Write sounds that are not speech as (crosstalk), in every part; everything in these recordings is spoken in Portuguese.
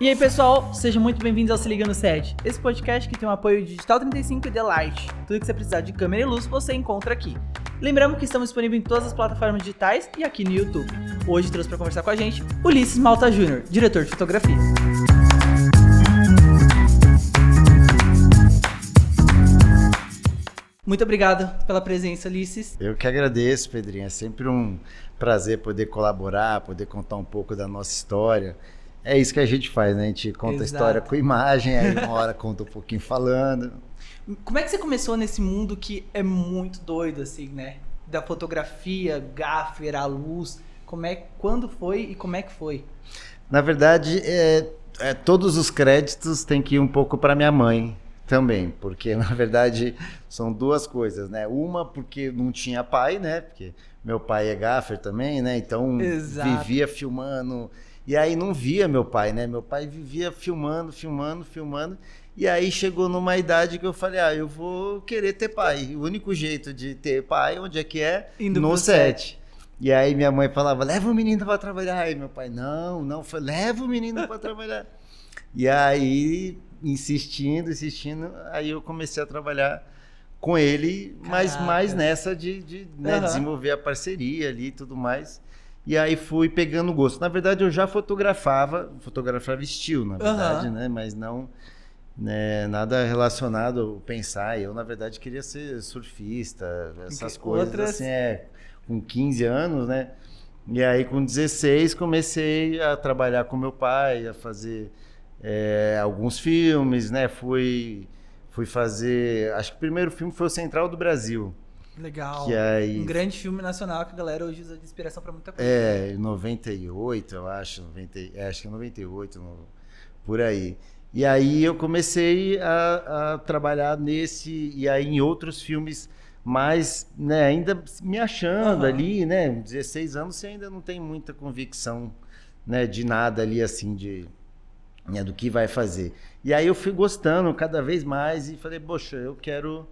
E aí, pessoal, sejam muito bem-vindos ao Se Liga no Set. Esse podcast que tem o apoio de Digital 35 e The Light. Tudo que você precisar de câmera e luz você encontra aqui. Lembramos que estamos disponíveis em todas as plataformas digitais e aqui no YouTube. Hoje trouxe para conversar com a gente Ulisses Malta Júnior, diretor de fotografia. Muito obrigado pela presença, Ulisses. Eu que agradeço, Pedrinho. É sempre um prazer poder colaborar, poder contar um pouco da nossa história. É isso que a gente faz, né? A gente conta Exato. a história com imagem, aí uma hora conta um pouquinho falando. Como é que você começou nesse mundo que é muito doido, assim, né? Da fotografia, gaffer, a luz. Como é, quando foi e como é que foi? Na verdade, é, é, todos os créditos têm que ir um pouco para minha mãe também, porque (laughs) na verdade são duas coisas, né? Uma porque não tinha pai, né? Porque meu pai é gaffer também, né? Então Exato. vivia filmando e aí não via meu pai, né? Meu pai vivia filmando, filmando, filmando. E aí chegou numa idade que eu falei, ah, eu vou querer ter pai. O único jeito de ter pai, onde é que é? Indo no set. E aí minha mãe falava, leva o menino para trabalhar. Aí meu pai, não, não, foi, leva o menino para trabalhar. (laughs) E aí, insistindo, insistindo, aí eu comecei a trabalhar com ele, mas Caraca. mais nessa de, de né, Aham. desenvolver a parceria ali e tudo mais. E aí fui pegando gosto. Na verdade, eu já fotografava, fotografava estilo, na verdade, Aham. né? Mas não né, nada relacionado ao pensar. Eu, na verdade, queria ser surfista, essas Que coisas outras- assim, é, com 15 anos, né? E aí, com 16, comecei a trabalhar com meu pai, a fazer é, alguns filmes, né? Fui, fui fazer. Acho que o primeiro filme foi o Central do Brasil. Legal. Que aí. Um grande filme nacional que a galera hoje usa de inspiração pra muita coisa. É, em 98, eu acho. 90, é, acho que é 98, no- por aí. E aí eu comecei a, a trabalhar nesse. E aí em outros filmes mais, né, ainda me achando Aham. ali, né? 16 anos você ainda não tem muita convicção, né, de nada ali assim, de. né, do que vai fazer. E aí eu fui gostando cada vez mais e falei, poxa, eu quero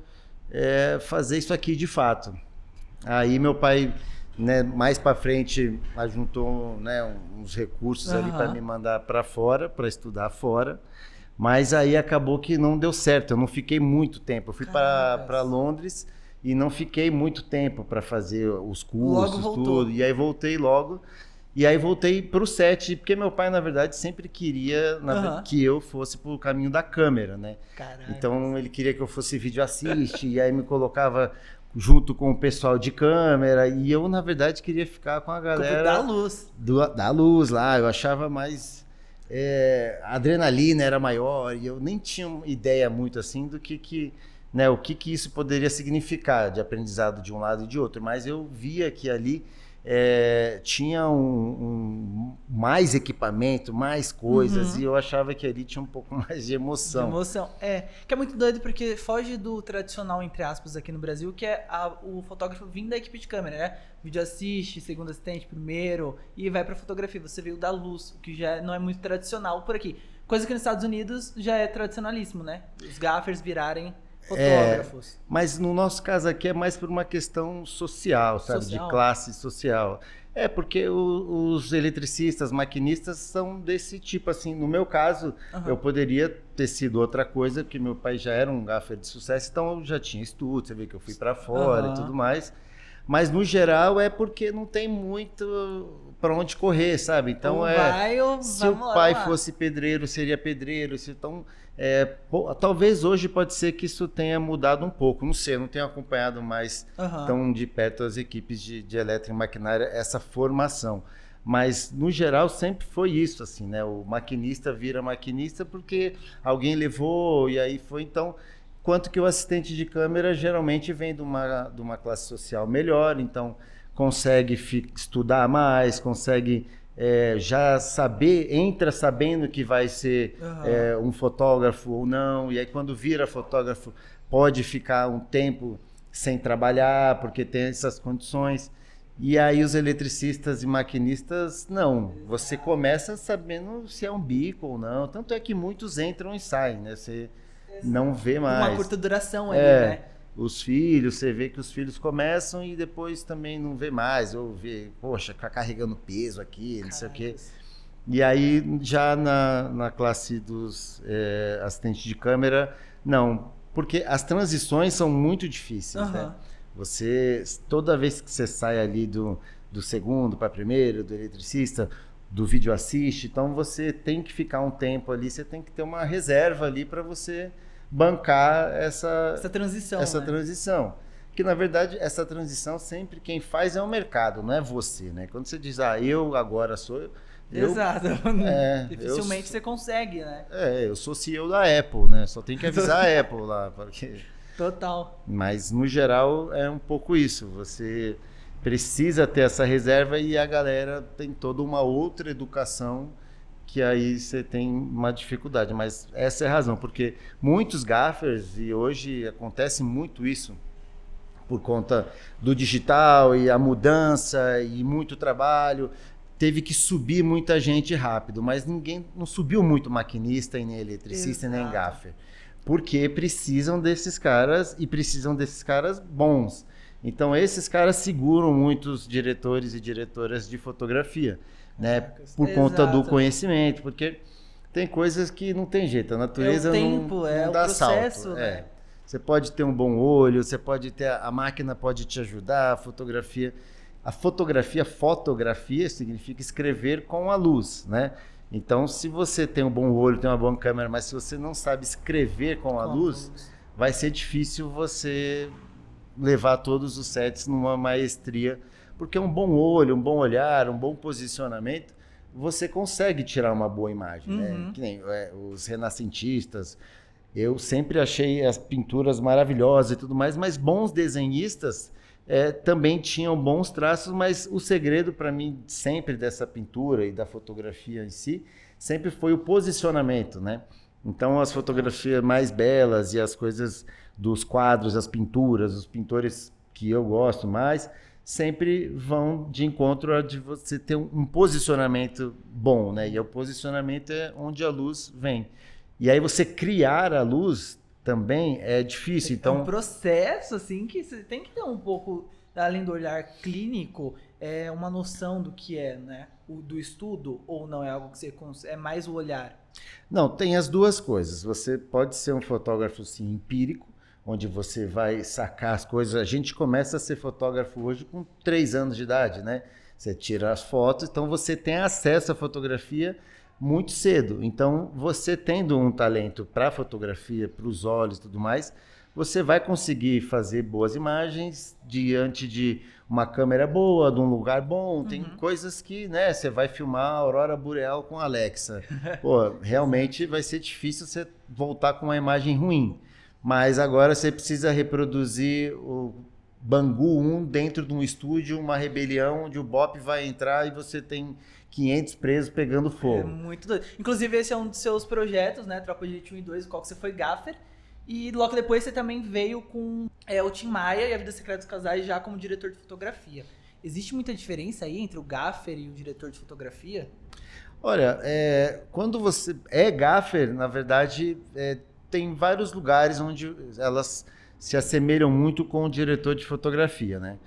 é, fazer isso aqui de fato. Aí meu pai, né, mais para frente, ajuntou né, uns recursos ali Aham. para me mandar para fora, para estudar fora. Mas aí acabou que não deu certo. Eu não fiquei muito tempo. Eu fui para Londres e não fiquei muito tempo para fazer os cursos, tudo. E aí voltei logo. E aí voltei para o set, porque meu pai, na verdade, sempre queria na ve- que eu fosse para o caminho da câmera, né? Caralho. Então ele queria que eu fosse vídeo assiste, e aí me colocava junto com o pessoal de câmera, e eu, na verdade, queria ficar com a da galera luz. do- da luz lá. Eu achava mais. é, a adrenalina era maior, e eu nem tinha ideia muito assim do que. que né, o que, que isso poderia significar de aprendizado de um lado e de outro, mas eu via que ali é, tinha um, um- mais equipamento, mais coisas, Uhum. e eu achava que ali tinha um pouco (laughs) mais de De emoção. emoção. É, que é muito doido porque foge do tradicional, entre aspas, aqui no Brasil, que é a- o fotógrafo vindo da equipe de câmera, né? Vídeo assiste, segundo assistente, primeiro, e vai pra fotografia. Você veio da luz, o que já não é muito tradicional por aqui. Coisa que nos Estados Unidos já é tradicionalíssimo, né? Os gaffers virarem fotógrafos. Mas no nosso caso aqui é mais por uma questão social, sabe? Social. De classe social. É, porque o- os eletricistas, maquinistas são desse tipo, assim. No meu caso, Aham. eu poderia ter sido outra coisa, porque meu pai já era um gaffer de sucesso, então eu já tinha estudo, você vê que eu fui para fora Aham. e tudo mais. Mas no geral é porque não tem muito para onde correr, sabe? Então Ou é. vai ou Se o pai lá. fosse pedreiro, seria pedreiro. Se, então, é, pô, talvez hoje pode ser que isso tenha mudado um pouco. Não sei, eu não tenho acompanhado mais Aham. tão de perto as equipes de, de elétrica e maquinária, essa formação. Mas, no geral, sempre foi isso, assim, né? O maquinista vira maquinista porque alguém levou e aí foi. Então, quanto que o assistente de câmera geralmente vem de uma, de uma classe social melhor, então consegue estudar mais, consegue é, já saber, entra sabendo que vai ser Aham. é, um fotógrafo ou não, e aí quando vira fotógrafo pode ficar um tempo sem trabalhar porque tem essas condições. E aí os eletricistas e maquinistas, não. Você começa sabendo se é um bico ou não. Tanto é que muitos entram e saem, né? Você não vê mais. Uma curta duração ali, É. né? Os filhos, você vê que os filhos começam e depois também não vê mais. Ou vê, poxa, ficar carregando peso aqui, não sei o quê. E aí, já na, na classe dos é, assistentes de câmera, não. Porque as transições são muito difíceis, uhum. né? Você, toda vez que você sai ali do, do segundo para primeiro, do eletricista, do vídeo assiste, então você tem que ficar um tempo ali, você tem que ter uma reserva ali para você bancar essa, essa transição. Essa né? transição. Que na verdade essa transição sempre quem faz é o mercado, não é você, né? Quando você diz, ah, eu agora sou. Eu, Exato. (laughs) (laughs) É, Dificilmente eu, você consegue, né? É, eu sou CEO da Apple, né? Só tem que avisar a Apple lá. (laughs) Porque... Total. Mas no geral é um pouco isso. Você precisa ter essa reserva e a galera tem toda uma outra educação que aí você tem uma dificuldade. Mas essa é a razão, porque muitos gaffers, e hoje acontece muito isso, por conta do digital e a mudança e muito trabalho, teve que subir muita gente rápido, mas ninguém não subiu muito maquinista e nem eletricista Exato. nem gaffer, porque precisam desses caras e precisam desses caras bons. Então esses caras seguram muitos diretores e diretoras de fotografia, né? Por Exato. conta do conhecimento, porque tem coisas que não tem jeito, a natureza é tempo, não, é não dá processo, salto. Né? É. Você pode ter um bom olho, você pode ter a máquina pode te ajudar, a fotografia, a fotografia, fotografia significa escrever com a luz, né? Então, se você tem um bom olho, tem uma boa câmera, mas se você não sabe escrever com a, com luz, a luz, vai ser difícil você levar todos os sets numa maestria, porque um bom olho, um bom olhar, um bom posicionamento, você consegue tirar uma boa imagem, né? uhum. né? Que nem é, os renascentistas. Eu sempre achei as pinturas maravilhosas e tudo mais, mas bons desenhistas é, também tinham bons traços, mas o segredo para mim sempre dessa pintura e da fotografia em si sempre foi o posicionamento, né? Então as fotografias mais belas e as coisas dos quadros, as pinturas, os pintores que eu gosto mais, sempre vão de encontro a de você ter um, posicionamento bom, né? E o posicionamento é onde a luz vem. E aí você criar a luz também é difícil. Então é um processo assim que você tem que ter um pouco além do olhar clínico, é uma noção do que é, né? O, do estudo ou não é algo que você é mais o olhar. Não, tem as duas coisas. Você pode ser um fotógrafo sim empírico, onde você vai sacar as coisas. A gente começa a ser fotógrafo hoje com três anos de idade, né? Você tira as fotos, então você tem acesso à fotografia muito cedo. Então, você tendo um talento para fotografia, para os olhos e tudo mais, você vai conseguir fazer boas imagens diante de uma câmera boa, de um lugar bom. Tem uhum. coisas que, né, você vai filmar a aurora boreal com a Alexa. (laughs) Pô, realmente vai ser difícil você voltar com uma imagem ruim. Mas agora você precisa reproduzir o Bangu 1 dentro de um estúdio, uma rebelião onde o Bop vai entrar e você tem 500 presos pegando fogo. É muito doido. Inclusive, esse é um dos seus projetos, né? Tropa de Elite 1 e 2, qual que você foi gaffer. E logo depois você também veio com é, o Tim Maia e a Vida Secreta dos Casais já como diretor de fotografia. Existe muita diferença aí entre o gaffer e o diretor de fotografia? Olha, é, quando você é gaffer, na verdade, é, tem vários lugares onde elas se assemelham muito com o diretor de fotografia, né?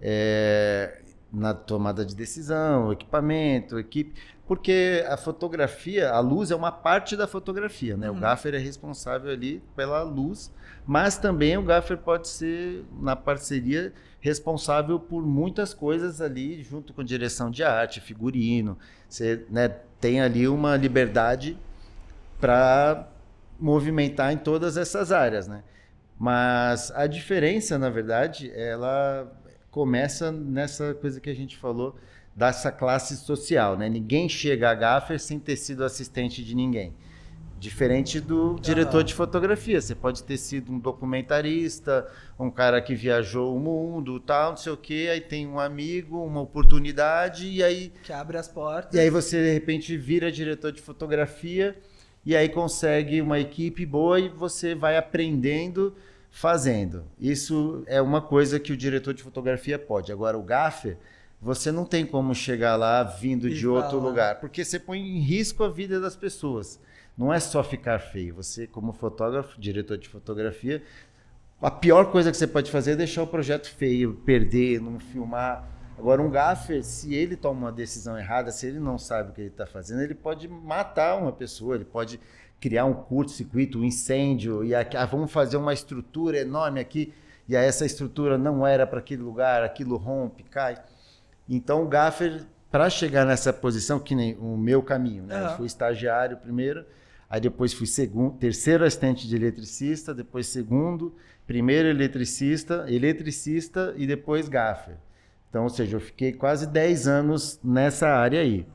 É, na tomada de decisão, equipamento, equipe, porque a fotografia, a luz é uma parte da fotografia, né? Uhum. O gaffer é responsável ali pela luz, mas também o gaffer pode ser na parceria responsável por muitas coisas ali, junto com direção de arte, figurino. Você né, tem ali uma liberdade para movimentar em todas essas áreas, né? Mas a diferença, na verdade, ela começa nessa coisa que a gente falou dessa classe social, né? Ninguém chega a gaffer sem ter sido assistente de ninguém. Diferente do diretor de fotografia, você pode ter sido um documentarista, um cara que viajou o mundo, tal, não sei o quê, aí tem um amigo, uma oportunidade e aí que abre as portas. E aí você de repente vira diretor de fotografia e aí consegue uma equipe boa e você vai aprendendo fazendo. Isso é uma coisa que o diretor de fotografia pode. Agora, o gaffer, você não tem como chegar lá vindo e de outro lugar, porque você põe em risco a vida das pessoas. Não é só ficar feio. Você, como fotógrafo, diretor de fotografia, a pior coisa que você pode fazer é deixar o projeto feio, perder, não filmar Agora, um gaffer, se ele toma uma decisão errada, se ele não sabe o que ele está fazendo, ele pode matar uma pessoa, ele pode criar um curto-circuito, um incêndio, e aqui, ah, vamos fazer uma estrutura enorme aqui, e aí essa estrutura não era para aquele lugar, aquilo rompe, cai. Então, o gaffer, para chegar nessa posição, que nem o meu caminho, né? Uhum. Eu fui estagiário primeiro, aí depois fui segundo, terceiro assistente de eletricista, depois segundo, primeiro eletricista, eletricista e depois gaffer. Então, ou seja, eu fiquei quase 10 anos nessa área aí.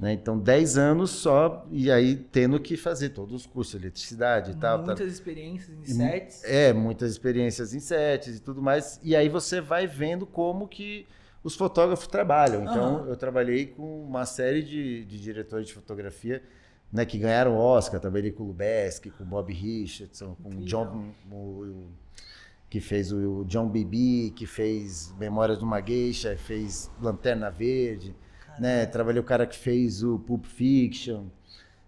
Né? Então, 10 anos só, e aí tendo que fazer todos os cursos de eletricidade e tal. Muitas experiências em sets. É, muitas experiências em sets e tudo mais. E aí você vai vendo como que os fotógrafos trabalham. Então, uhum. eu trabalhei com uma série de, de diretores de fotografia né, que ganharam Oscar. Trabalhei com o Lubeski, com o Bob Richardson, com o John... O, que fez o John Bibi, que fez Memórias de uma Geisha, fez Lanterna Verde, né? Trabalhei o cara que fez o Pulp Fiction.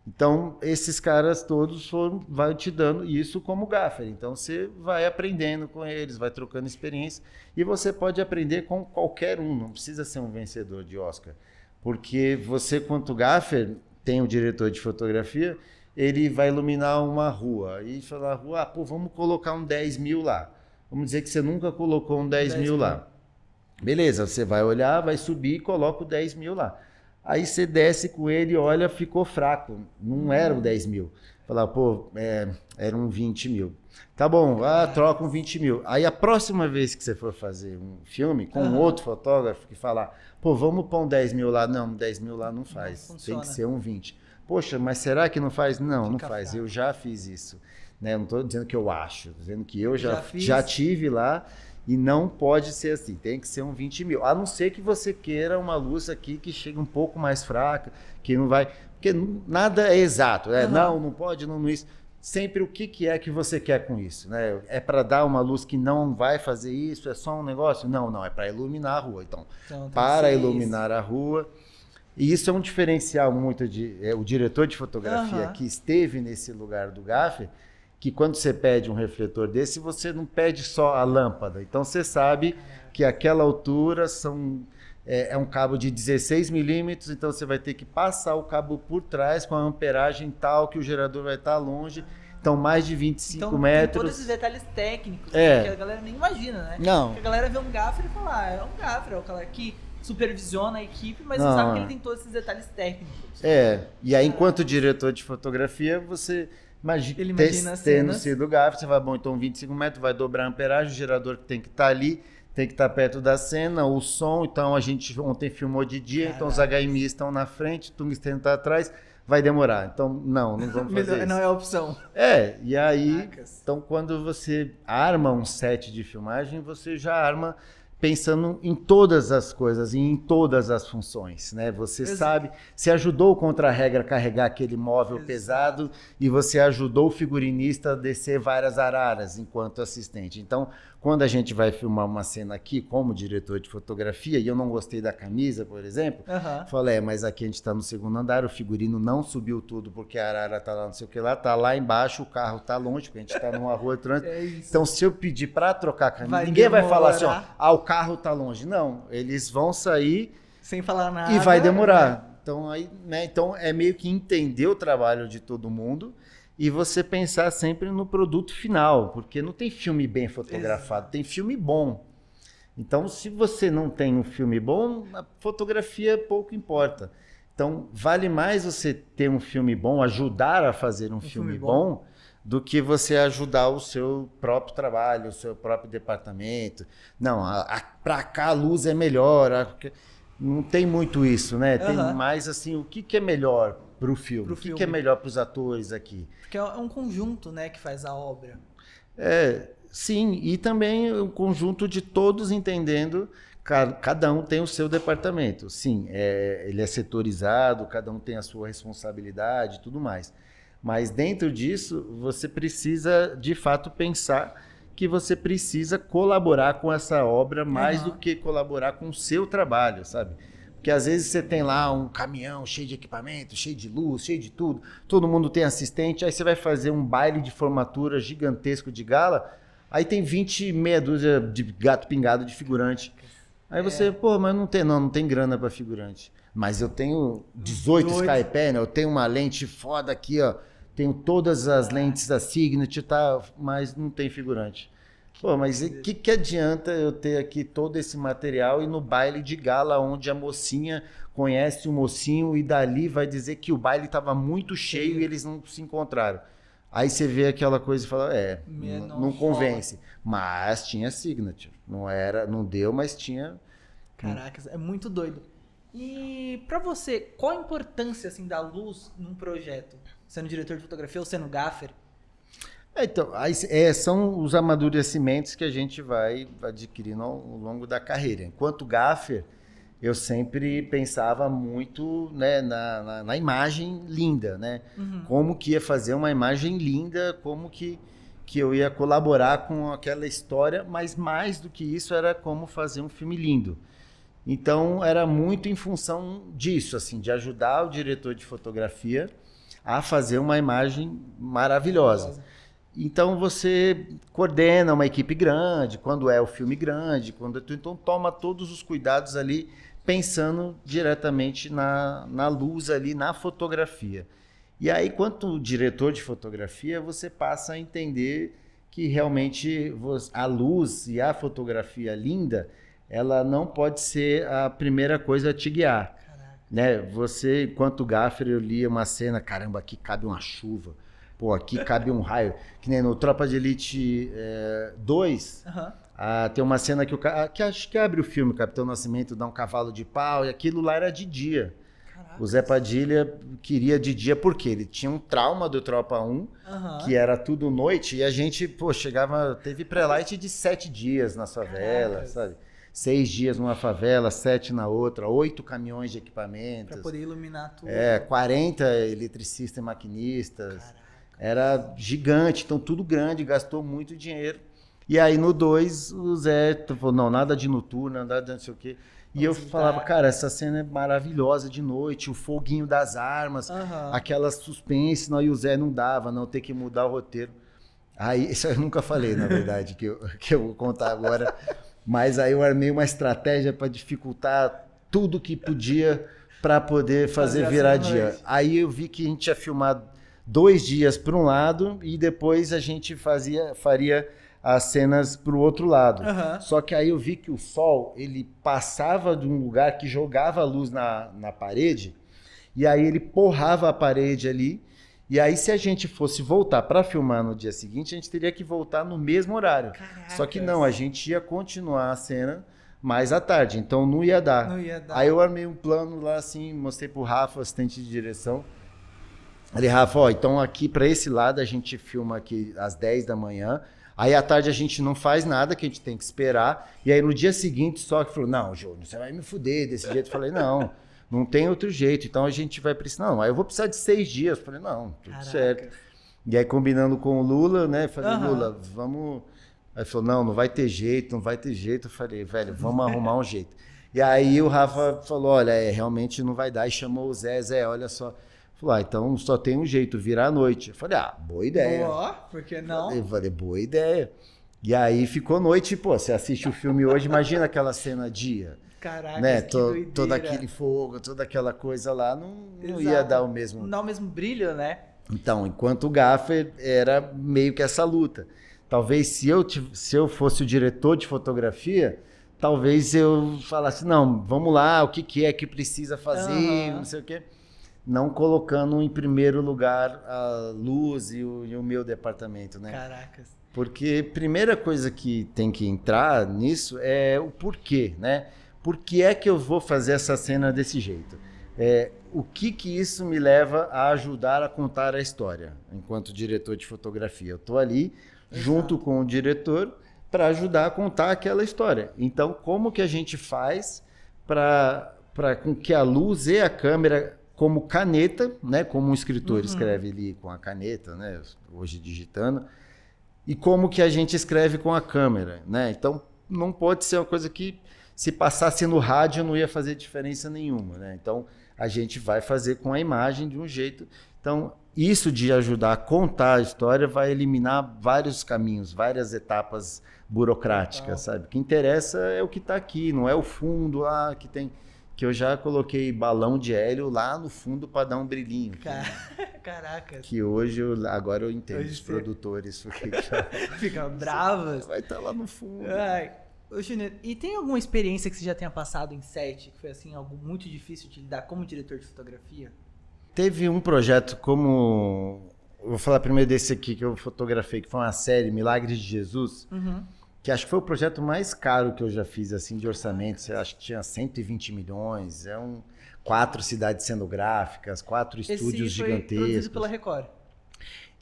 Então, esses caras todos foram, vai te dando isso como gaffer. Então, você vai aprendendo com eles, vai trocando experiência. E você pode aprender com qualquer um, não precisa ser um vencedor de Oscar. Porque você, quanto gaffer, tem o diretor de fotografia, ele vai iluminar uma rua. E falar, rua, ah, pô, vamos colocar um 10 mil lá. Vamos dizer que você nunca colocou um 10, 10 mil, mil lá. Beleza, você vai olhar, vai subir e coloca o 10 mil lá. Aí você desce com ele, olha, ficou fraco. Não era o 10 mil. Falar, pô, é, era um 20 mil. Tá bom, ah, troca um 20 mil. Aí a próxima vez que você for fazer um filme com uhum. um outro fotógrafo que falar, pô, vamos pôr um 10 mil lá. Não, 10 mil lá não faz. Não Tem que ser um 20. Poxa, mas será que não faz? Não, Fica não faz. Fraco. Eu já fiz isso. Né? Eu não estou dizendo que eu acho, estou dizendo que eu já, já, já, tive lá e não pode ser assim, tem que ser um 20 mil. A não ser que você queira uma luz aqui que chegue um pouco mais fraca, que não vai. Porque nada é exato, né? Uhum. Não, não pode, não, não isso. Sempre o que, que é que você quer com isso, né? É para dar uma luz que não vai fazer isso? É só um negócio? Não, não, é para iluminar a rua. Então, então para iluminar isso. a rua. E isso é um diferencial muito de. É, o diretor de fotografia uhum. que esteve nesse lugar do GAF que quando você pede um refletor desse, você não pede só a lâmpada. Então você sabe que aquela altura são, é, é um cabo de 16 milímetros, então você vai ter que passar o cabo por trás com a amperagem tal que o gerador vai estar longe. Então, mais de 25 então, metros. Tem todos esses detalhes técnicos é. que a galera nem imagina, né? Não. Porque a galera vê um gaffer e fala, ah, é um gaffer, é o cara que supervisiona a equipe, mas não, você sabe que ele é. tem todos esses detalhes técnicos. É, e aí, enquanto diretor de fotografia, você Imagina, ele imagina tendo sido gafo, você vai, bom, então 25 metros, vai dobrar a amperagem, o gerador que tem que estar tá ali, tem que estar tá perto da cena, o som, então a gente ontem filmou de dia, Caraca. então os HMI estão na frente, o tungsteno está atrás, vai demorar. Então, não, não vamos (laughs) fazer isso. Não é opção. É, e aí, Caracas. então quando você arma um set de filmagem, você já arma pensando em todas as coisas e em todas as funções, né? Você Exato. sabe, se ajudou contra a regra carregar aquele móvel Exato. pesado e você ajudou o figurinista a descer várias araras enquanto assistente. Então, quando a gente vai filmar uma cena aqui, como diretor de fotografia, e eu não gostei da camisa, por exemplo, uhum. falei, é, mas aqui a gente está no segundo andar, o figurino não subiu tudo porque a arara está lá, não sei o que lá, tá lá embaixo, o carro está longe, porque a gente está numa rua trânsito. (laughs) É então, se eu pedir para trocar a camisa, vai ninguém demorar. vai falar assim, ó, ah, o carro está longe. Não, eles vão sair sem falar nada e vai demorar. Né? Então, aí, né, então é meio que entender o trabalho de todo mundo e você pensar sempre no produto final, porque não tem filme bem fotografado, tem filme bom. Então, se você não tem um filme bom, a fotografia pouco importa. Então, vale mais você ter um filme bom, ajudar a fazer um, um filme, filme bom, bom, do que você ajudar o seu próprio trabalho, o seu próprio departamento. Não, para cá a luz é melhor. A, não tem muito isso, né? Tem mais assim, o que, que é melhor para o filme? o que, que é melhor para os atores aqui? Porque é um conjunto, né, que faz a obra. É, sim, e também um conjunto de todos entendendo cada um tem o seu departamento. Sim, é, ele é setorizado, cada um tem a sua responsabilidade e tudo mais. Mas dentro disso, você precisa de fato pensar que você precisa colaborar com essa obra mais uhum. do que colaborar com o seu trabalho, sabe? Porque às vezes você tem lá um caminhão cheio de equipamento, cheio de luz, cheio de tudo, todo mundo tem assistente, aí você vai fazer um baile de formatura gigantesco de gala, aí tem 20 meia dúzia de gato pingado de figurante. Aí você, pô, mas não tem, não, não tem grana para figurante. Mas eu tenho 18 Doido. Sky Panel, eu tenho uma lente foda aqui, ó. Tenho todas as lentes da Signet, tá, mas não tem figurante. Pô, mas o que, que adianta eu ter aqui todo esse material e no baile de gala, onde a mocinha conhece o mocinho e dali vai dizer que o baile estava muito cheio e eles não se encontraram. Aí você vê aquela coisa e fala, é, não, convence. Mas tinha signature. Não era, não deu, mas tinha. Caracas, é muito doido. E pra você, qual a importância assim da luz num projeto? Sendo diretor de fotografia ou sendo gaffer? É, então, aí, é, são os amadurecimentos que a gente vai adquirindo ao, ao longo da carreira. Enquanto gaffer, eu sempre pensava muito né, na, na, na imagem linda, né? Uhum. Como que ia fazer uma imagem linda, como que, que eu ia colaborar com aquela história, mas mais do que isso era como fazer um filme lindo. Então era muito em função disso, assim, de ajudar o diretor de fotografia a fazer uma imagem maravilhosa. Então você coordena uma equipe grande, quando é o filme grande, quando tu então toma todos os cuidados ali pensando diretamente na, na luz ali, na fotografia. E aí, quanto diretor de fotografia, você passa a entender que realmente a luz e a fotografia linda, ela não pode ser a primeira coisa a te guiar Caraca. né? Você, enquanto gaffer, eu lia uma cena, caramba, aqui cabe uma chuva, pô, aqui cabe um raio. Que nem no Tropa de Elite 2, Aham. tem uma cena que o que acho que abre o filme, Capitão Nascimento dá um cavalo de pau, e aquilo lá era de dia. Caraca. O Zé Padilha queria de dia porque ele tinha um trauma do Tropa 1, Aham. que era tudo noite, e a gente, pô, chegava, teve pré-light de sete dias na favela, Caracas. sabe? Seis dias numa favela, sete na outra, oito caminhões de equipamentos. Pra poder iluminar tudo. É, 40 eletricistas e maquinistas. Caraca. Era gigante, então tudo grande, gastou muito dinheiro. E aí no 2, o Zé falou: não, nada de noturno, nada de não sei o quê. E eu falava, cara, essa cena é maravilhosa de noite, o foguinho das armas, Aham. aquela suspense, não, e o Zé não dava, não, ter que mudar o roteiro. Aí, (laughs) isso eu nunca falei, na verdade, que eu, (laughs) que eu vou contar agora. Mas aí eu armei uma estratégia para dificultar tudo que podia para poder fazer Fazer virar dia. Aí eu vi que a gente ia filmar dois dias para um lado e depois a gente fazia, faria as cenas para o outro lado. Aham. Só que aí eu vi que o sol ele passava de um lugar que jogava a luz na, na parede e aí ele porrava a parede ali. E aí, se a gente fosse voltar para filmar no dia seguinte, a gente teria que voltar no mesmo horário. Só que não, a gente ia continuar a cena mais à tarde, então não ia dar. Não ia dar. Aí eu armei um plano lá assim, mostrei pro Rafa, assistente de direção. Ele, Rafa, ó, então aqui para esse lado a gente filma aqui às 10 da manhã. Aí à tarde a gente não faz nada, que a gente tem que esperar. E aí no dia seguinte só que falou: "Não, Júnior, você vai me fuder desse jeito". Eu falei: "Não, não tem outro jeito. Então a gente vai precisar. Não, aí eu vou precisar de seis dias". Eu falei: "Não, tudo Caraca. certo". E aí combinando com o Lula, né? Falei: Aham. "Lula, vamos Aí falou, não, não vai ter jeito, não vai ter jeito. Eu falei, velho, vamos arrumar um jeito. E aí o Rafa falou, olha, é, realmente não vai dar. E chamou o Zé, Zé, olha só. Falou, ah, então só tem um jeito, virar à noite. Eu falei, ah, boa ideia. Boa, por que não? Eu falei, boa ideia. E aí ficou noite, pô, você assiste o filme hoje, imagina aquela cena dia, Caraca, né? que doideira. todo aquele fogo, toda aquela coisa lá, não, não ia dar o mesmo Não dá o mesmo brilho, né? então, enquanto o Gaffer era meio que essa luta. Talvez se eu, se eu fosse o diretor de fotografia, talvez eu falasse, não, vamos lá, o que, que é que precisa fazer, Aham. não sei o quê. Não colocando em primeiro lugar a luz e o, e o meu departamento, né? Caracas. Porque primeira coisa que tem que entrar nisso é o porquê, né? Por que é que eu vou fazer essa cena desse jeito? É, o que que isso me leva a ajudar a contar a história enquanto diretor de fotografia? Eu estou ali junto com o diretor para ajudar a contar aquela história. Então, como que a gente faz para com que a luz e a câmera como caneta, né, como um escritor Uhum. escreve ali com a caneta, né, hoje digitando, e como que a gente escreve com a câmera, né? Então não pode ser uma coisa que se passasse no rádio não ia fazer diferença nenhuma, né? Então a gente vai fazer com a imagem de um jeito. Então, isso de ajudar a contar a história vai eliminar vários caminhos, várias etapas burocráticas, sabe? O que interessa é o que está aqui, não é o fundo lá que tem que eu já coloquei balão de hélio lá no fundo para dar um brilhinho. (laughs) Caraca. Que hoje, eu, agora eu entendo hoje os produtores. Porque já... (laughs) Fica bravos. Vai estar tá lá no fundo. Ai. Ô, Júnior, e tem alguma experiência que você já tenha passado em set que foi assim algo muito difícil de lidar como diretor de fotografia? Teve um projeto como vou falar primeiro desse aqui que eu fotografei, que foi uma série Milagres de Jesus. Uhum que acho que foi o projeto mais caro que eu já fiz assim de orçamento. Você acho que tinha 120 milhões. É um quatro cidades cenográficas, quatro Esse estúdios foi gigantescos. Produzido pela Record.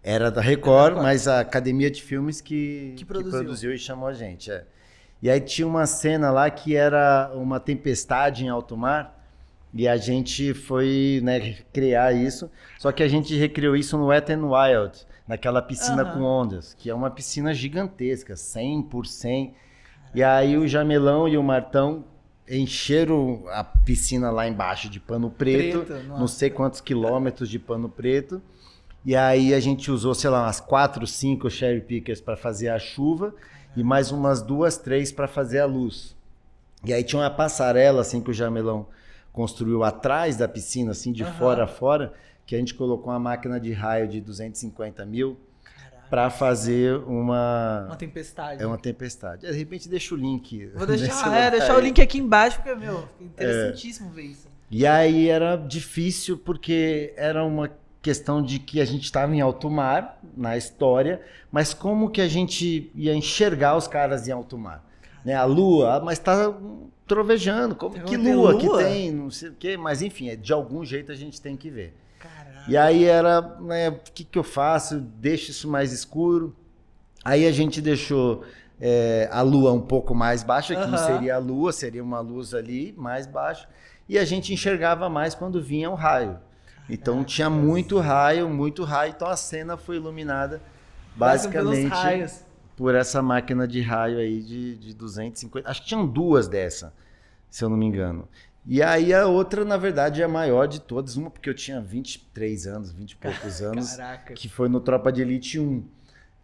Era da Record, Record, mas a Academia de Filmes que, que, produziu. que produziu e chamou a gente. É. E aí tinha uma cena lá que era uma tempestade em alto mar. E a gente foi né, criar isso. Só que a gente recriou isso no Wet n Wild naquela piscina uhum. com ondas, que é uma piscina gigantesca, 100 por 100. E aí o Jamelão e o Martão encheram a piscina lá embaixo de pano preto, preto não sei quantos quilômetros de pano preto. E aí a gente usou, sei lá, umas quatro, cinco cherry pickers para fazer a chuva e mais umas duas, três para fazer a luz. E aí tinha uma passarela assim que o Jamelão construiu atrás da piscina, assim de uhum. fora a fora, que a gente colocou uma máquina de raio de 250 mil para fazer uma uma tempestade. É uma tempestade. De repente deixa o link. Vou deixar, é, deixar o link aqui embaixo porque meu, interessantíssimo é. ver isso. E aí era difícil porque era uma questão de que a gente estava em alto mar na história, mas como que a gente ia enxergar os caras em alto mar? Né, a lua, mas está trovejando, como que lua, lua, que tem, não sei o quê, mas enfim, de algum jeito a gente tem que ver. E aí era, né, o que, que eu faço? Deixo isso mais escuro. Aí a gente deixou é, a lua um pouco mais baixa, que uhum. não seria a lua, seria uma luz ali mais baixa. E a gente enxergava mais quando vinha o raio. Então tinha muito raio, muito raio. Então a cena foi iluminada basicamente por essa máquina de raio aí de, de 250. Acho que tinham duas dessa, se eu não me engano. E aí a outra, na verdade, é a maior de todas, uma porque eu tinha 23 anos, 20 e poucos (laughs) anos, Caraca. que foi no Tropa de Elite 1,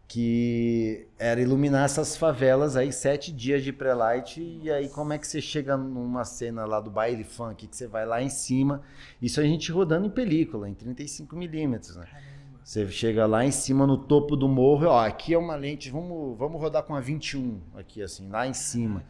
que era iluminar essas favelas aí, sete dias de pré-light, e aí como é que você chega numa cena lá do baile funk, que você vai lá em cima, isso a gente rodando em película, em 35 milímetros, né? Você chega lá em cima no topo do morro, ó, aqui é uma lente, vamos, vamos rodar com a 21 aqui assim, lá em cima.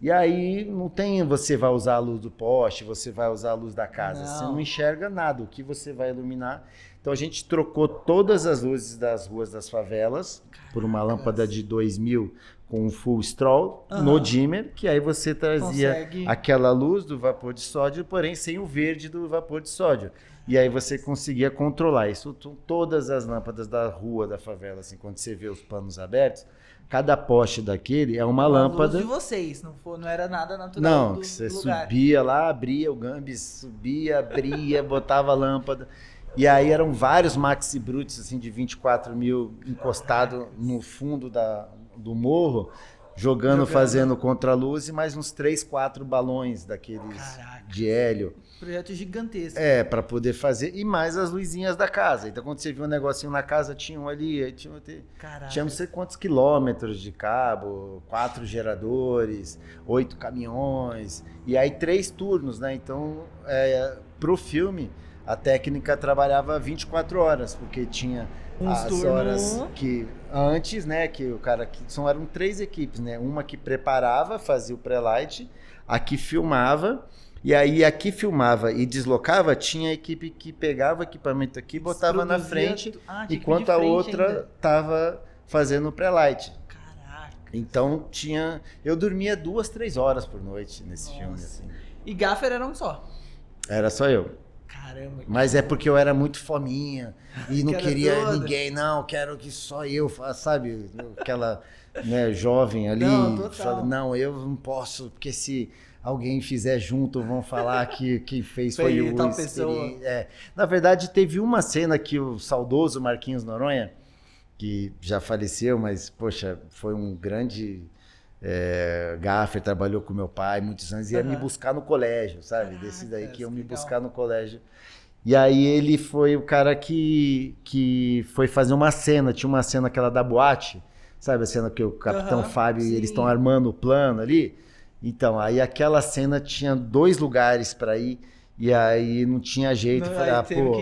E aí não tem você vai usar a luz do poste, você vai usar a luz da casa. Não. Você não enxerga nada, o que você vai iluminar. Então a gente trocou todas as luzes das ruas das favelas Caracas. por uma lâmpada de 2000 com um full stroll uhum. no dimmer, que aí você trazia Consegue. aquela luz do vapor de sódio, porém sem o verde do vapor de sódio. E aí você conseguia controlar isso. Todas as lâmpadas da rua, da favela, assim, quando você vê os panos abertos, cada poste daquele é uma, uma lâmpada. Luz de vocês, não, for, não era nada natural. Não, do, que você subia lá, abria o Gambis, subia, abria, (laughs) botava a lâmpada. E aí eram vários Maxi Bruts assim, de 24 mil encostados no fundo da, do morro, jogando, jogando. fazendo contraluz e mais uns três, quatro balões daqueles Caraca. de hélio. Projeto gigantesco. É, para poder fazer. E mais as luzinhas da casa. Então, quando você viu um negocinho na casa, tinha um ali, tinha, tinha não sei quantos quilômetros de cabo, quatro geradores, oito caminhões. E aí, três turnos, né? Então, é, pro filme, a técnica trabalhava 24 horas, porque tinha Uns as turnos... horas que antes, né, que o cara que são eram três equipes, né? Uma que preparava, fazia o pré-light, a que filmava e aí aqui filmava e deslocava, tinha a equipe que pegava o equipamento aqui, botava na frente, ah, enquanto a outra estava fazendo pré-light. Caraca. Então tinha, eu dormia duas, três horas por noite nesse Nossa. filme assim. E Gaffer era um só. Era só eu. Caramba. Mas é porque eu era muito fominha e (laughs) não queria toda. ninguém, não, quero que só eu faça, sabe? Aquela né, jovem ali. Não, fala, não, eu não posso, porque se alguém fizer junto, vão falar que quem fez foi, foi o tal pessoa. É. Na verdade, teve uma cena que o saudoso Marquinhos Noronha, que já faleceu, mas, poxa, foi um grande É, Gaffer trabalhou com meu pai muitos anos, ia Aham. me buscar no colégio, sabe? Caraca, Desse daí que iam me legal. buscar no colégio. E aí ele foi o cara que, que foi fazer uma cena, tinha uma cena aquela da boate, sabe a cena que o Capitão Aham, Fábio e sim. eles estão armando o plano ali? Então, aí aquela cena tinha dois lugares para ir e aí não tinha jeito, Não, falei, aí ah, pô.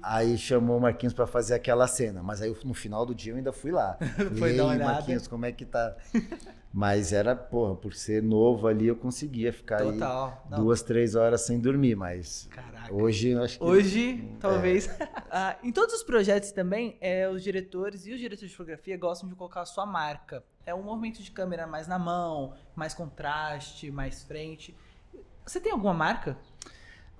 Aí chamou o Marquinhos pra fazer aquela cena, mas aí no final do dia eu ainda fui lá. (laughs) Foi dar uma olhada. Marquinhos, como é que tá? (laughs) Mas era, porra, por ser novo ali eu conseguia ficar Total. aí Não, duas, três horas sem dormir, mas Caraca. hoje eu acho que Hoje, talvez. (laughs) Ah, em todos os projetos também, é, os diretores e os diretores de fotografia gostam de colocar a sua marca. É um movimento de câmera mais na mão, mais contraste, mais frente. Você tem alguma marca?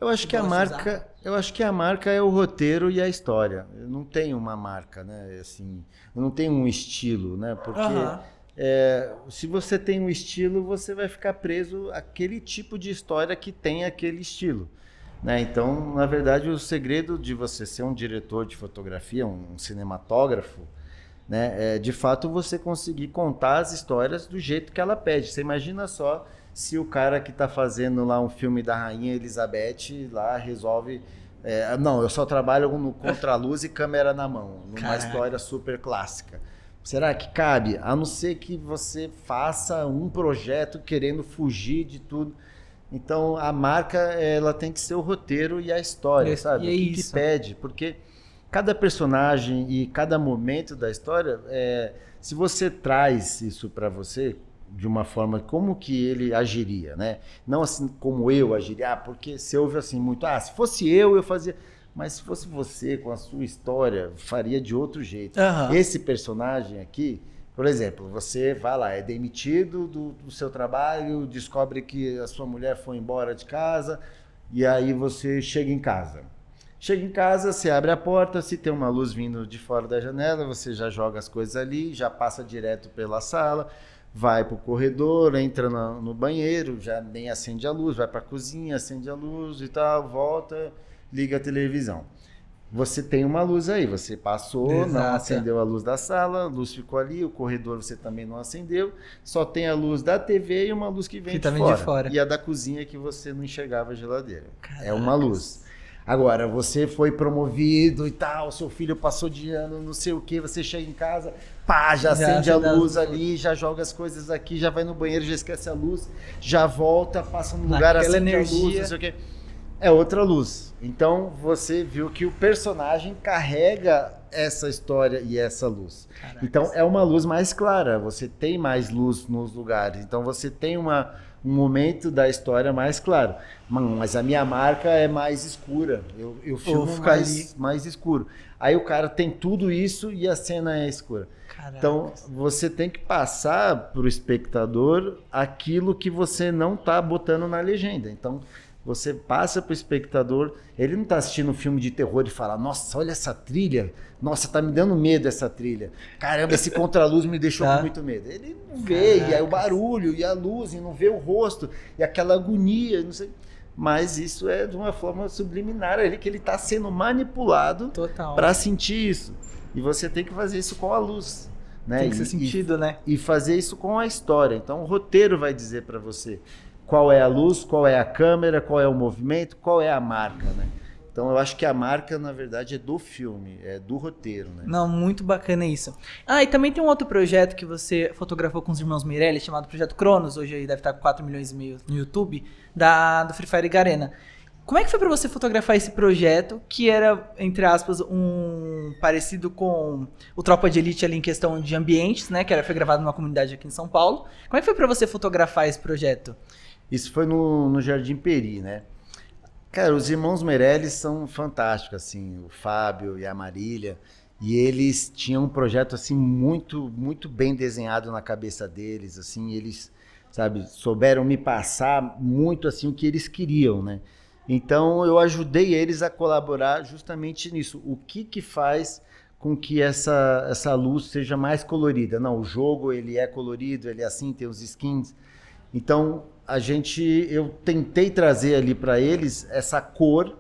eu acho que a gosta de marca, eu acho que a marca é o roteiro e a história. Eu não tenho uma marca, né? Assim, eu não tenho um estilo, né? Porque Aham. É, se você tem um estilo, você vai ficar preso àquele tipo de história que tem aquele estilo. Né? Então, na verdade, o segredo de você ser um diretor de fotografia, um cinematógrafo, né, é de fato você conseguir contar as histórias do jeito que ela pede. Você imagina só se o cara que está fazendo lá um filme da Rainha Elizabeth lá resolve. é, não, eu só trabalho no contraluz e câmera na mão, numa Caraca. história super clássica. Será que cabe? A não ser que você faça um projeto querendo fugir de tudo. Então a marca ela tem que ser o roteiro e a história, E- sabe? e é o que, que isso. pede, porque cada personagem e cada momento da história, é, se você traz isso para você de uma forma como que ele agiria, né? Não assim como eu agiria, ah, porque se ouve assim muito, ah, se fosse eu eu fazia, mas se fosse você com a sua história faria de outro jeito. Aham. Esse personagem aqui, por exemplo, você vai lá, é demitido do, do seu trabalho, descobre que a sua mulher foi embora de casa, e aí você chega em casa. Chega em casa, você abre a porta, se tem uma luz vindo de fora da janela, você já joga as coisas ali, já passa direto pela sala, vai para o corredor, entra na- no banheiro, já nem acende a luz, vai para a cozinha, acende a luz e tal, volta, liga a televisão. Você tem uma luz aí, você passou, não Exato. acendeu a luz da sala, a luz ficou ali, o corredor você também não acendeu, só tem a luz da TV e uma luz que vem Que de, tá fora. de fora. E a da cozinha que você não enxergava a geladeira. É uma luz. Agora, você foi promovido e tal, seu filho passou de ano, não sei o que, você chega em casa, pá, já, Já acende a luz luz. ali, já joga as coisas aqui, já vai no banheiro, já esquece a luz, já volta, passa no lugar, Naquela acende a luz, energia. não sei o quê. É outra luz. Então, você viu que o personagem carrega essa história e essa luz. Caracas. Então é uma luz mais clara, você tem mais luz nos lugares. Então você tem uma, um momento da história mais claro. Hum, Mas a minha marca é mais escura. Eu, eu filmo ficar mais, mais escuro. Aí o cara tem tudo isso e a cena é escura. Caracas. Então você tem que passar para o espectador aquilo que você não está botando na legenda. Então você passa para o espectador, ele não está assistindo um filme de terror e fala: Nossa, olha essa trilha, nossa, tá me dando medo essa trilha. Caramba, esse contraluz me deixou Tá. com muito medo. Ele não vê, e aí o barulho, e a luz, e não vê o rosto, e aquela agonia, não sei. Mas isso é de uma forma subliminar ali, que ele está sendo manipulado para sentir isso. E você tem que fazer isso com a luz. Né? Tem que ser E- sentido, né? E, e fazer isso com a história. Então o roteiro vai dizer para você qual é a luz, qual é a câmera, qual é o movimento, qual é a marca. Né? Então eu acho que a marca, na verdade, é do filme, é do roteiro. Né? Não, muito bacana isso. Ah, e também tem um outro projeto que você fotografou com os irmãos Meirelles, chamado Projeto Cronos, hoje aí deve estar com 4 milhões e meio no YouTube, da, do Free Fire Garena. Como é que foi pra você fotografar esse projeto, que era, entre aspas, um parecido com o Tropa de Elite ali em questão de ambientes, né? Que era, foi gravado numa comunidade aqui em São Paulo. Como é que foi pra você fotografar esse projeto? Isso foi no, no Jardim Peri, né? Cara, os irmãos Meirelles são fantásticos, assim, o Fábio e a Marília. E eles tinham um projeto, assim, muito, muito bem desenhado na cabeça deles, assim, eles, sabe, souberam me passar muito, assim, o que eles queriam, né? Então, eu ajudei eles a colaborar justamente nisso. O que que faz com que essa, essa luz seja mais colorida? Não, o jogo, ele é colorido, ele é assim, tem os skins. Então, a gente, eu tentei trazer ali para eles essa cor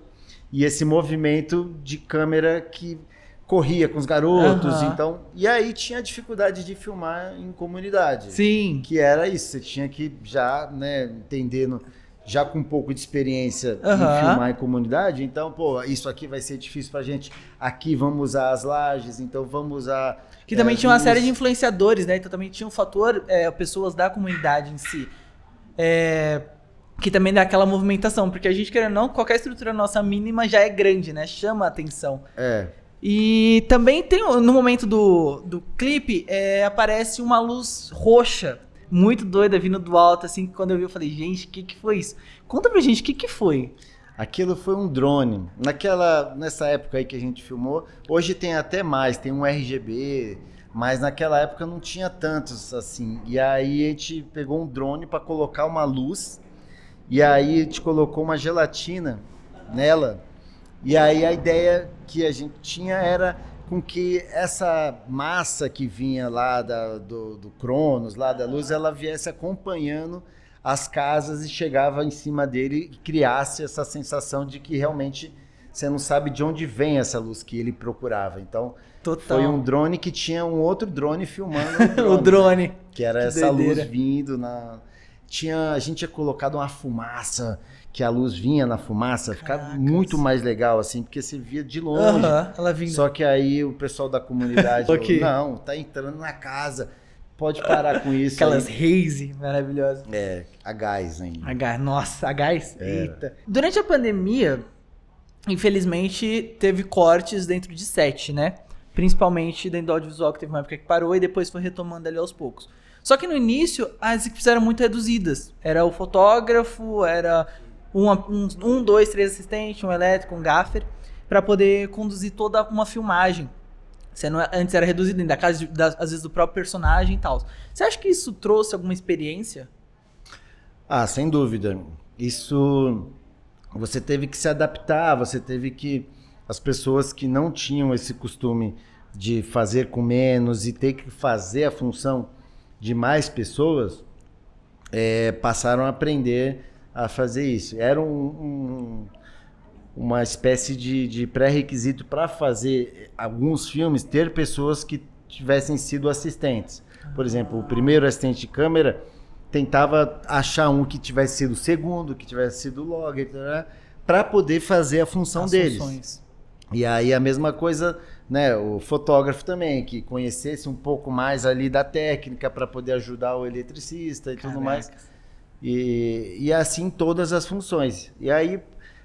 e esse movimento de câmera que corria com os garotos, Aham. então. E aí tinha dificuldade de filmar em comunidade. Sim. Que era isso, você tinha que já, né, entendendo, já com um pouco de experiência Aham. em filmar em comunidade, então, pô, isso aqui vai ser difícil pra gente. Aqui vamos usar as lajes, então vamos usar. Que também é, tinha uma luz. série de influenciadores, né? Então também tinha um fator, é, pessoas da comunidade em si. É, que também dá aquela movimentação, porque a gente, querendo ou não, qualquer estrutura nossa mínima já é grande, né? Chama a atenção. É. E também tem, no momento do, do clipe, é, aparece uma luz roxa, muito doida, vindo do alto, assim, que quando eu vi eu falei, gente, o que que foi isso? Conta pra gente, o que que foi? Aquilo foi um drone. Naquela, nessa época aí que a gente filmou, hoje tem até mais, tem um RGB, mas naquela época não tinha tantos assim. E aí a gente pegou um drone para colocar uma luz, e aí a gente colocou uma gelatina nela. E aí a ideia que a gente tinha era com que essa massa que vinha lá da- do, do Cronos, lá da luz, ela viesse acompanhando as casas e chegava em cima dele e criasse essa sensação de que realmente você não sabe de onde vem essa luz que ele procurava. Então, Total. foi um drone que tinha um outro drone filmando (laughs) o drone. que era Que essa doideira. luz vindo na tinha a gente tinha colocado uma fumaça que a luz vinha na fumaça ficava muito mais legal assim porque você via de longe Aham, ela vindo. só que aí o pessoal da comunidade (laughs) falou, não tá entrando na casa pode parar com isso Aquelas haze maravilhosas. é a gás ainda A gás, nossa, a gás? Era. Eita. Durante a pandemia, infelizmente, teve cortes dentro de set, né? Principalmente dentro do audiovisual, que teve uma época que parou e depois foi retomando ali aos poucos. Só que no início, as equipes eram muito reduzidas. Era o fotógrafo, era um, um, um dois, três assistentes, um elétrico, um gaffer, para poder conduzir toda uma filmagem. Sendo, antes era reduzido ainda, casa às vezes do próprio personagem e tal. Você acha que isso trouxe alguma experiência? Ah, sem dúvida. Isso você teve que se adaptar, você teve que as pessoas que não tinham esse costume de fazer com menos e ter que fazer a função de mais pessoas eh, passaram a aprender a fazer isso. Era um- um- uma espécie de, de pré-requisito para fazer alguns filmes ter pessoas que tivessem sido assistentes. Por exemplo, o primeiro assistente de câmera tentava achar um que tivesse sido o segundo, que tivesse sido o logger, para poder fazer a função deles. E aí a mesma coisa, né, o fotógrafo também, que conhecesse um pouco mais ali da técnica para poder ajudar o eletricista e tudo mais. E, e assim todas as funções. E aí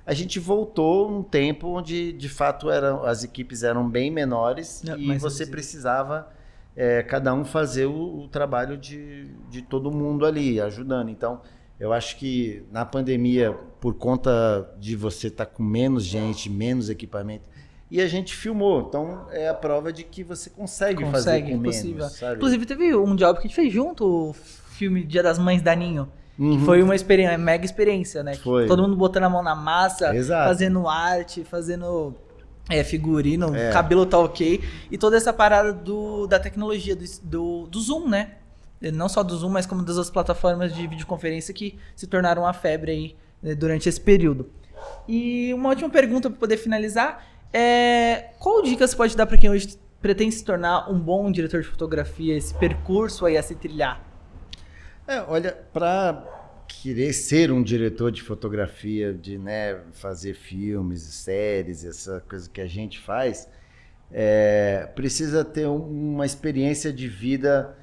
a gente voltou um tempo onde de fato eram, as equipes eram bem menores Não, e você precisava é, cada um fazer o, o trabalho de, de todo mundo ali, ajudando. Então, eu acho que na pandemia, por conta de você estar com menos gente, menos equipamento, e a gente filmou. Então, é a prova de que você consegue, fazer Consegue, com é menos. possível. sabe? Inclusive, teve um job que a gente fez junto, o filme Dia das Mães da Ninho. Uhum. Que foi uma experiência, uma mega experiência, né? Foi. Todo mundo botando a mão na massa, Exato. fazendo arte, fazendo é, figurino, É. cabelo tá ok. E toda essa parada do, da tecnologia, do, do, do Zoom, né? Não só do Zoom, mas como das outras plataformas de videoconferência que se tornaram uma febre aí né, durante esse período. E uma última pergunta para poder finalizar é qual dica você pode dar para quem hoje pretende se tornar um bom diretor de fotografia, esse percurso aí a se trilhar? É, olha, para querer ser um diretor de fotografia, de né, fazer filmes, séries, essa coisa que a gente faz, é, precisa ter um- uma experiência de vida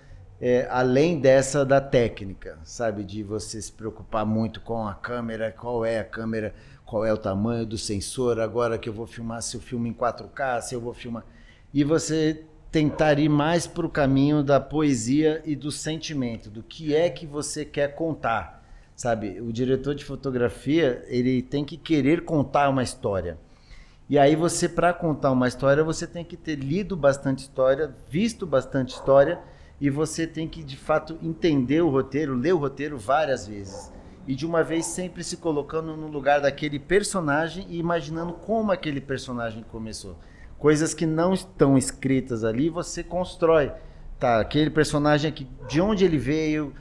é, além dessa da técnica, sabe? De você se preocupar muito com a câmera, qual é a câmera, qual é o tamanho do sensor, agora que eu vou filmar, se eu filmo em 4K, se eu vou filmar. E você tentar ir mais para o caminho da poesia e do sentimento, do que é que você quer contar, sabe? O diretor de fotografia, ele tem que querer contar uma história. E aí você, para contar uma história, você tem que ter lido bastante história, visto bastante história, e você tem que, de fato, entender o roteiro, ler o roteiro várias vezes. E de uma vez sempre se colocando no lugar daquele personagem e imaginando como aquele personagem começou. Coisas que não estão escritas ali, você constrói. Tá, aquele personagem aqui, de onde ele veio,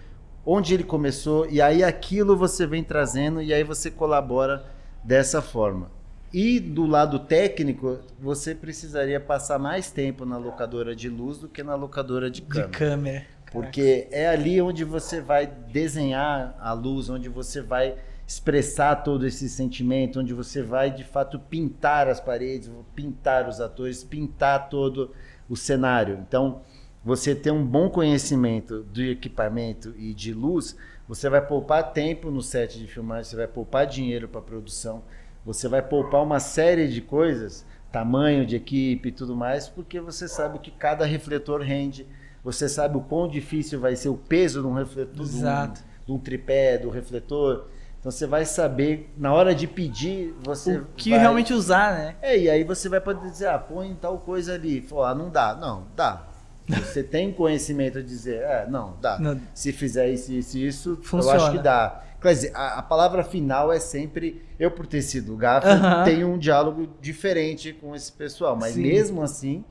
onde ele começou, e aí aquilo você vem trazendo e aí você colabora dessa forma. E do lado técnico, você precisaria passar mais tempo na locadora de luz do que na locadora de câmera. De câmera. Porque é ali onde você vai desenhar a luz, onde você vai expressar todo esse sentimento, onde você vai de fato pintar as paredes, pintar os atores, pintar todo o cenário. Então, você ter um bom conhecimento do equipamento e de luz, você vai poupar tempo no set de filmagem, você vai poupar dinheiro para a produção, você vai poupar uma série de coisas, tamanho de equipe e tudo mais, porque você sabe que cada refletor rende, você sabe o quão difícil vai ser o peso de um refletor, de um, de um tripé, do refletor. Então você vai saber, na hora de pedir, você. O que vai... realmente usar, né? É, e aí você vai poder dizer, ah, põe tal coisa ali. Fala, ah, não dá. Não, dá. Você tem conhecimento de dizer, é, não, dá. Não. Se fizer isso, isso, isso, Funciona. eu acho que dá. Quer dizer, a, a, palavra final é sempre. Eu, por ter sido -huh. tenho um diálogo diferente com esse pessoal. Mas Sim. mesmo assim,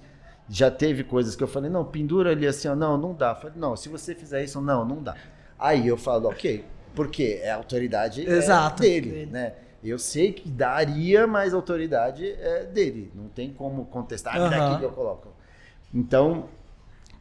já teve coisas que eu falei, não, pendura ali assim, ó, não, não dá. Eu falei, não, se você fizer isso, não, não dá. Aí eu falo, ok, porque é a autoridade é Exato, é dele, dele, né? Eu sei que daria, mas a autoridade é dele. Não tem como contestar. Uhum. daqui que eu coloco. Então,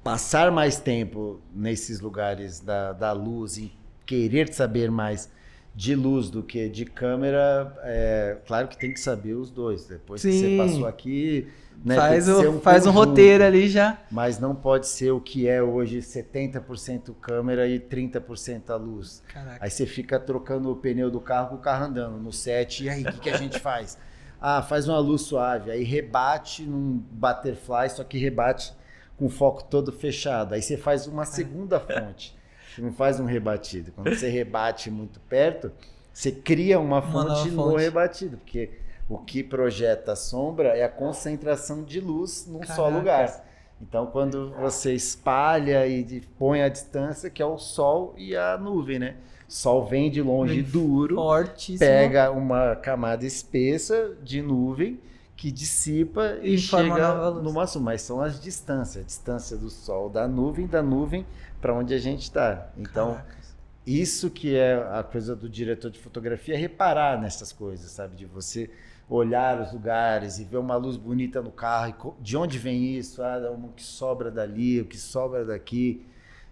passar mais tempo nesses lugares da, da luz e querer saber mais de luz do que de câmera, é, claro que tem que saber os dois. Depois Sim. que você passou aqui, né, faz, o, um, faz um roteiro ali já. Mas não pode ser o que é hoje 70% câmera e 30% a luz. Caraca. Aí você fica trocando o pneu do carro com o carro andando no set. E aí, o que, que a gente faz? Ah, faz uma luz suave. Aí rebate num butterfly, só que rebate com o foco todo fechado. Aí você faz uma segunda fonte. Você não faz um rebatido. Quando você rebate muito perto, você cria uma fonte, no fonte. rebatido. Porque o que projeta a sombra é a concentração de luz num Caraca. só lugar. Então, quando você espalha e põe a distância, que é o sol e a nuvem, né? Sol vem de longe duro, Fortíssimo. pega uma camada espessa de nuvem que dissipa e, e chega numa sombra. Mas são as distâncias, a distância do sol da nuvem, da nuvem para onde a gente está. Então, Caracas. isso que é a coisa do diretor de fotografia, é reparar nessas coisas, sabe? De você olhar os lugares e ver uma luz bonita no carro. de onde vem isso? Ah, o que sobra dali, o que sobra daqui.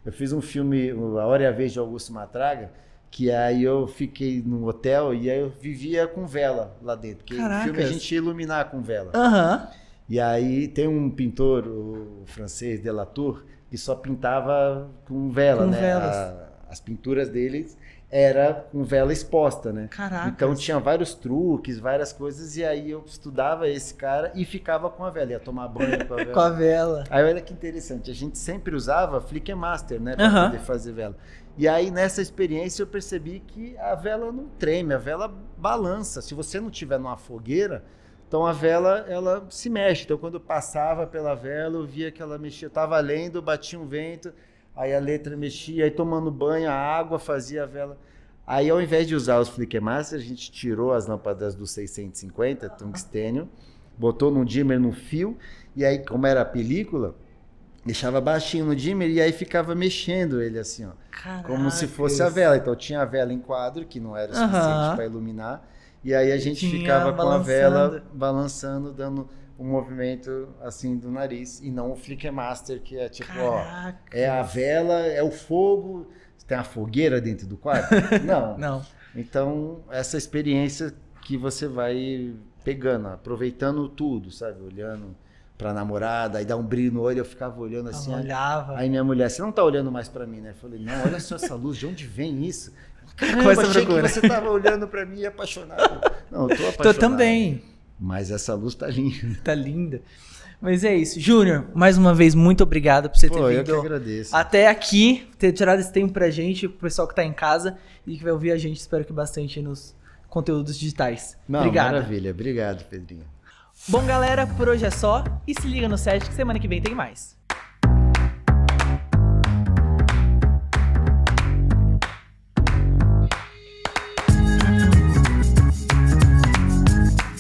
Eu fiz um filme, A Hora e a Vez de Augusto Matraga, que aí eu fiquei no hotel e aí eu vivia com vela lá dentro. Porque Caracas. o filme a gente ia iluminar com vela. Uhum. E aí tem um pintor, o francês Delatour, que só pintava com vela, com né? A, as pinturas deles era com vela exposta, né? Caraca. Então tinha vários truques, várias coisas, e aí eu estudava esse cara e ficava com a vela, ia tomar banho com a vela. (laughs) com a vela. Aí olha que interessante, a gente sempre usava Flick Master, né, para uhum. poder fazer vela. E aí nessa experiência eu percebi que a vela não treme, a vela balança. Se você não tiver numa fogueira, então a vela ela se mexe. Então quando eu passava pela vela, eu via que ela mexia, eu tava lendo, batia um vento, aí a letra mexia, aí tomando banho, a água fazia a vela. Aí ao invés de usar os Flickmaster, a gente tirou as lâmpadas do 650 tungstênio, botou num dimmer no fio, e aí como era a película, deixava baixinho no dimmer e aí ficava mexendo ele assim, ó. Caraca, como se fosse a vela. Então tinha a vela em quadro, que não era suficiente para iluminar, e aí a gente ficava com a vela balançando, dando um movimento assim do nariz e não o Flicker Master que é tipo, Caraca. ó, é a vela, é o fogo, tem a fogueira dentro do quarto? (laughs) Não. não. Então, essa experiência que você vai pegando, aproveitando tudo, sabe? Olhando pra namorada, aí dá um brilho no olho, eu ficava olhando assim. Eu olhava. Aí minha mulher, você não tá olhando mais para mim, né? Eu falei, não, olha só essa luz, de onde vem isso? (laughs) Caramba, achei procura. que você tava olhando para mim e apaixonado. (laughs) Não, eu tô apaixonado. Tô também. Mas essa luz tá linda. (laughs) tá linda. Mas é isso. Júnior, mais uma vez, muito obrigado por você ter Pô, vindo. Eu que agradeço. Até aqui, ter tirado esse tempo pra gente, pro pessoal que tá em casa e que vai ouvir a gente, espero que bastante nos conteúdos digitais. Não, Obrigado. Maravilha. Obrigado, Pedrinho. Bom, galera, por hoje é só. E se liga no set que semana que vem tem mais.